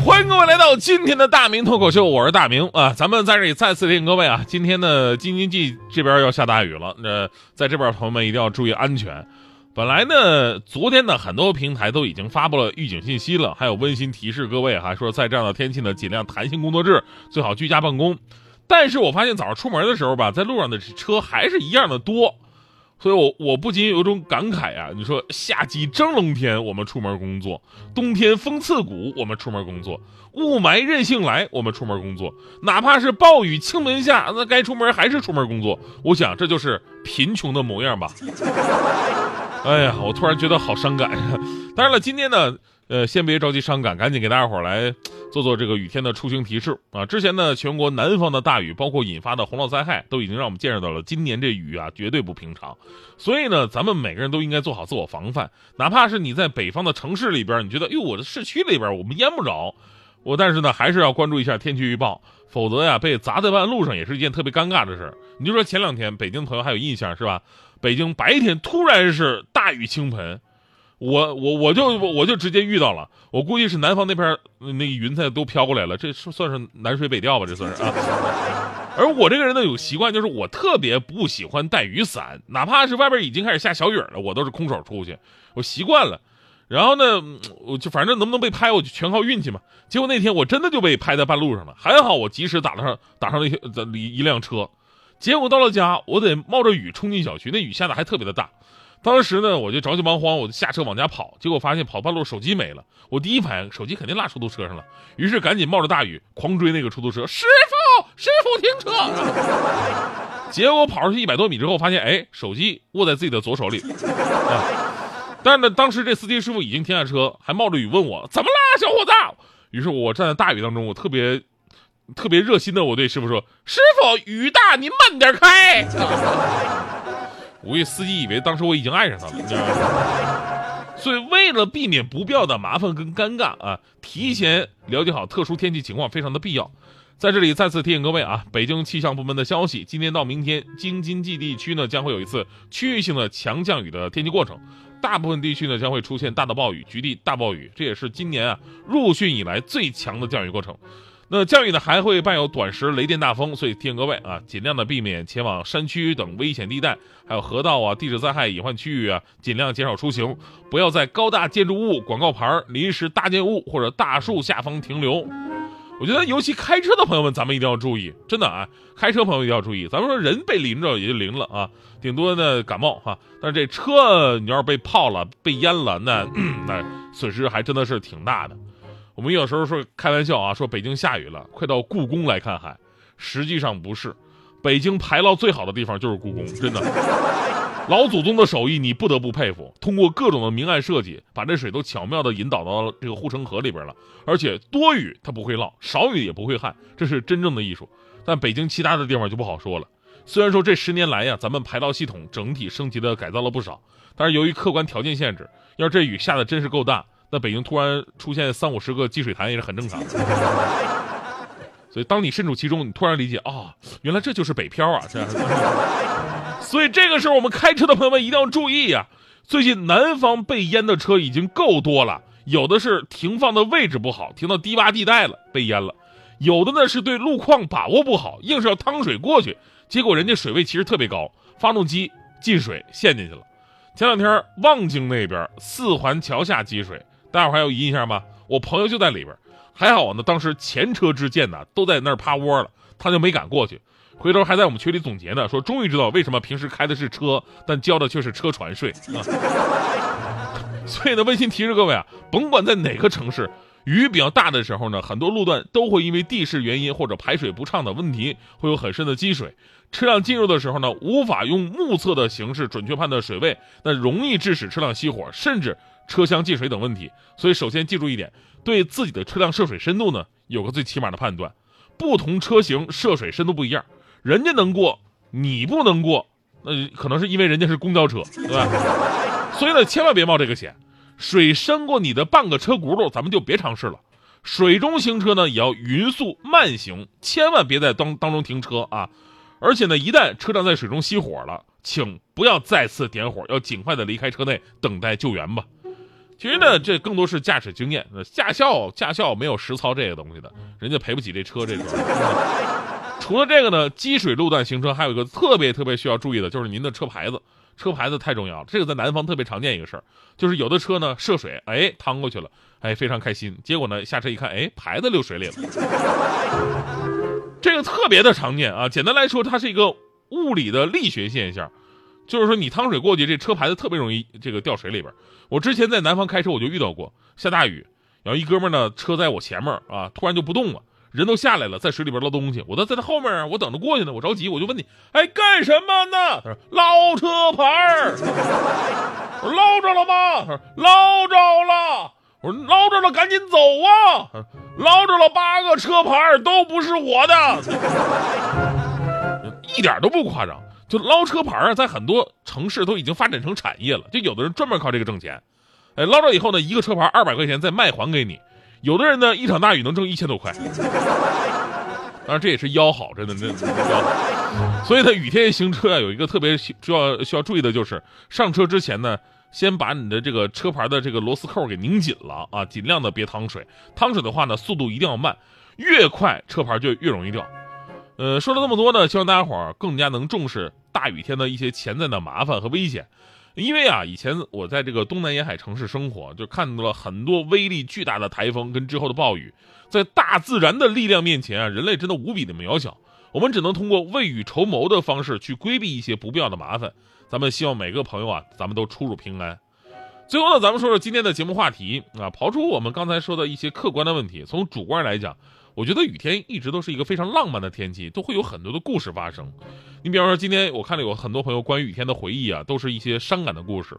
欢迎各位来到今天的大明脱口秀，我是大明啊。咱们在这里再次提醒各位啊，今天的京津冀这边要下大雨了，那在这边朋友们一定要注意安全。本来呢，昨天呢，很多平台都已经发布了预警信息了，还有温馨提示各位，哈说在这样的天气呢，尽量弹性工作制，最好居家办公。但是我发现早上出门的时候吧，在路上的车还是一样的多。所以，我我不禁有一种感慨啊！你说夏季蒸笼天我们出门工作，冬天风刺骨我们出门工作，雾霾任性来我们出门工作，哪怕是暴雨倾盆下，那该出门还是出门工作。我想这就是贫穷的模样吧。哎呀，我突然觉得好伤感。当然了，今天呢。呃，先别着急伤感，赶紧给大家伙来做做这个雨天的出行提示啊！之前呢，全国南方的大雨，包括引发的洪涝灾害，都已经让我们见识到了今年这雨啊，绝对不平常。所以呢，咱们每个人都应该做好自我防范，哪怕是你在北方的城市里边，你觉得，哟，我的市区里边我们淹不着，我但是呢，还是要关注一下天气预报，否则呀，被砸在半路上也是一件特别尴尬的事你就说前两天北京朋友还有印象是吧？北京白天突然是大雨倾盆。我我我就我就直接遇到了，我估计是南方那边那个云彩都飘过来了，这是算是南水北调吧？这算是啊。而我这个人呢，有习惯，就是我特别不喜欢带雨伞，哪怕是外边已经开始下小雨了，我都是空手出去，我习惯了。然后呢，我就反正能不能被拍，我就全靠运气嘛。结果那天我真的就被拍在半路上了，还好我及时打了上打上了一一辆车。结果到了家，我得冒着雨冲进小区，那雨下的还特别的大。当时呢，我就着急忙慌，我就下车往家跑，结果发现跑半路手机没了。我第一反应，手机肯定落出租车上了，于是赶紧冒着大雨狂追那个出租车，师傅，师傅停车！结果跑出去一百多米之后，发现哎，手机握在自己的左手里。啊！但是呢，当时这司机师傅已经停下车，还冒着雨问我怎么啦，小伙子？于是我站在大雨当中，我特别特别热心的我对师傅说：“师傅，雨大，您慢点开。”我估计司机以为当时我已经爱上他了，所以为了避免不必要的麻烦跟尴尬啊，提前了解好特殊天气情况非常的必要。在这里再次提醒各位啊，北京气象部门的消息，今天到明天京津冀地区呢将会有一次区域性的强降雨的天气过程，大部分地区呢将会出现大的暴雨，局地大暴雨，这也是今年啊入汛以来最强的降雨过程。那降雨呢还会伴有短时雷电大风，所以提醒各位啊，尽量的避免前往山区等危险地带，还有河道啊、地质灾害隐患区域啊，尽量减少出行，不要在高大建筑物、广告牌、临时搭建物或者大树下方停留。我觉得尤其开车的朋友们，咱们一定要注意，真的啊，开车朋友一定要注意。咱们说人被淋着也就淋了啊，顶多呢感冒哈，但是这车你要是被泡了、被淹了，那 那损失还真的是挺大的。我们有时候说开玩笑啊，说北京下雨了，快到故宫来看海。实际上不是，北京排涝最好的地方就是故宫，真的。老祖宗的手艺你不得不佩服，通过各种的明暗设计，把这水都巧妙的引导到了这个护城河里边了。而且多雨它不会涝，少雨也不会旱，这是真正的艺术。但北京其他的地方就不好说了。虽然说这十年来呀，咱们排涝系统整体升级的改造了不少，但是由于客观条件限制，要是这雨下的真是够大。那北京突然出现三五十个积水潭也是很正常的，所以当你身处其中，你突然理解啊，原来这就是北漂啊！这，所以这个时候我们开车的朋友们一定要注意呀。最近南方被淹的车已经够多了，有的是停放的位置不好，停到低洼地带了被淹了；有的呢是对路况把握不好，硬是要趟水过去，结果人家水位其实特别高，发动机进水陷进去了。前两天望京那边四环桥下积水。大伙还有印象吗？我朋友就在里边，还好呢。当时前车之鉴呢，都在那儿趴窝了，他就没敢过去。回头还在我们群里总结呢，说终于知道为什么平时开的是车，但交的却是车船税啊。所以呢，温馨提示各位啊，甭管在哪个城市，雨比较大的时候呢，很多路段都会因为地势原因或者排水不畅的问题，会有很深的积水。车辆进入的时候呢，无法用目测的形式准确判断水位，那容易致使车辆熄火，甚至。车厢进水等问题，所以首先记住一点，对自己的车辆涉水深度呢，有个最起码的判断。不同车型涉水深度不一样，人家能过，你不能过，那可能是因为人家是公交车，对吧？所以呢，千万别冒这个险。水深过你的半个车轱辘，咱们就别尝试了。水中行车呢，也要匀速慢行，千万别在当当中停车啊！而且呢，一旦车辆在水中熄火了，请不要再次点火，要尽快的离开车内等待救援吧。其实呢，这更多是驾驶经验，驾校驾校没有实操这个东西的，人家赔不起这车这个。除了这个呢，积水路段行车还有一个特别特别需要注意的，就是您的车牌子。车牌子太重要了，这个在南方特别常见一个事儿，就是有的车呢涉水，哎，趟过去了，哎，非常开心。结果呢下车一看，哎，牌子溜水里了。这个特别的常见啊。简单来说，它是一个物理的力学现象，就是说你趟水过去，这车牌子特别容易这个掉水里边。我之前在南方开车，我就遇到过，下大雨，然后一哥们呢车在我前面啊，突然就不动了。人都下来了，在水里边捞东西，我都在他后面，我等着过去呢，我着急，我就问你，哎，干什么呢？他说捞车牌儿。我说捞着了吗？他说捞着了。我说捞着了，赶紧走啊！捞着了，八个车牌都不是我的，一点都不夸张。就捞车牌啊，在很多城市都已经发展成产业了，就有的人专门靠这个挣钱。哎，捞着以后呢，一个车牌二百块钱再卖还给你。有的人呢，一场大雨能挣一千多块，当然这也是腰好，真的，真的腰好。所以呢，雨天行车啊，有一个特别需要需要注意的就是，上车之前呢，先把你的这个车牌的这个螺丝扣给拧紧了啊，尽量的别淌水。淌水的话呢，速度一定要慢，越快车牌就越容易掉。呃，说了这么多呢，希望大家伙儿更加能重视大雨天的一些潜在的麻烦和危险。因为啊，以前我在这个东南沿海城市生活，就看到了很多威力巨大的台风跟之后的暴雨，在大自然的力量面前啊，人类真的无比的渺小。我们只能通过未雨绸缪的方式去规避一些不必要的麻烦。咱们希望每个朋友啊，咱们都出入平安。最后呢，咱们说说今天的节目话题啊，刨出我们刚才说的一些客观的问题，从主观来讲。我觉得雨天一直都是一个非常浪漫的天气，都会有很多的故事发生。你比方说，今天我看了有很多朋友关于雨天的回忆啊，都是一些伤感的故事。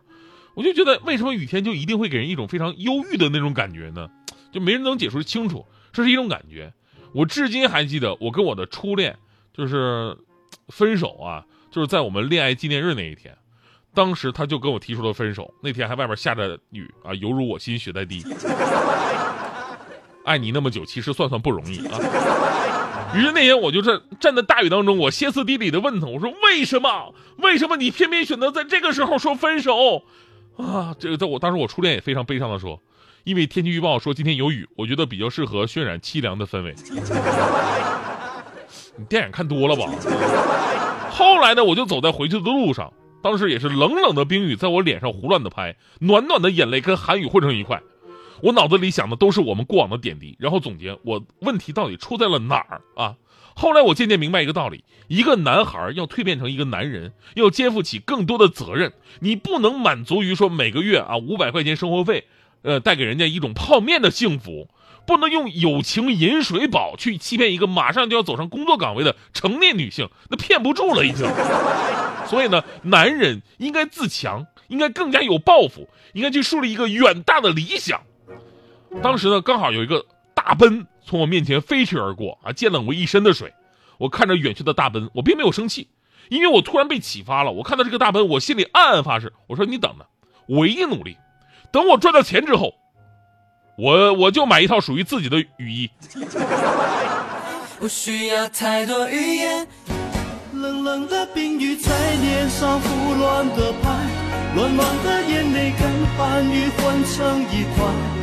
我就觉得，为什么雨天就一定会给人一种非常忧郁的那种感觉呢？就没人能解释清楚，这是一种感觉。我至今还记得，我跟我的初恋就是分手啊，就是在我们恋爱纪念日那一天，当时他就跟我提出了分手。那天还外边下着雨啊，犹如我心血在滴。爱你那么久，其实算算不容易啊。于是那天我就站站在大雨当中，我歇斯底里的问他，我说为什么？为什么你偏偏选择在这个时候说分手？啊，这个在我当时我初恋也非常悲伤的说，因为天气预报说今天有雨，我觉得比较适合渲染凄凉的氛围。你电影看多了吧？后来呢，我就走在回去的路上，当时也是冷冷的冰雨在我脸上胡乱的拍，暖暖的眼泪跟寒雨混成一块。我脑子里想的都是我们过往的点滴，然后总结我问题到底出在了哪儿啊？后来我渐渐明白一个道理：一个男孩要蜕变成一个男人，要肩负起更多的责任。你不能满足于说每个月啊五百块钱生活费，呃，带给人家一种泡面的幸福，不能用友情饮水饱去欺骗一个马上就要走上工作岗位的成年女性，那骗不住了已经。所以呢，男人应该自强，应该更加有抱负，应该去树立一个远大的理想。当时呢，刚好有一个大奔从我面前飞驰而过，啊，溅了我一身的水。我看着远去的大奔，我并没有生气，因为我突然被启发了。我看到这个大奔，我心里暗暗发誓，我说你等着，我一定努力。等我赚到钱之后，我我就买一套属于自己的雨衣。不需要太多语言，冷冷的冰雨在脸上胡乱的拍，暖暖的眼泪跟寒雨混成一块。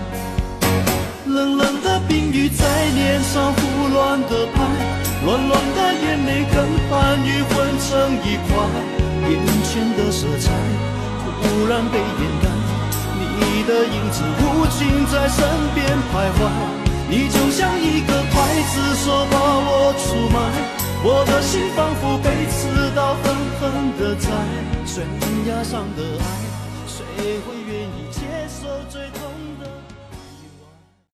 冷冷的冰雨在脸上胡乱的拍，乱乱的眼泪跟寒雨混成一块，眼前的色彩忽然被掩盖，你的影子无情在身边徘徊，你就像一个刽子手把我出卖，我的心仿佛被刺刀狠狠的宰悬崖上的爱。谁会？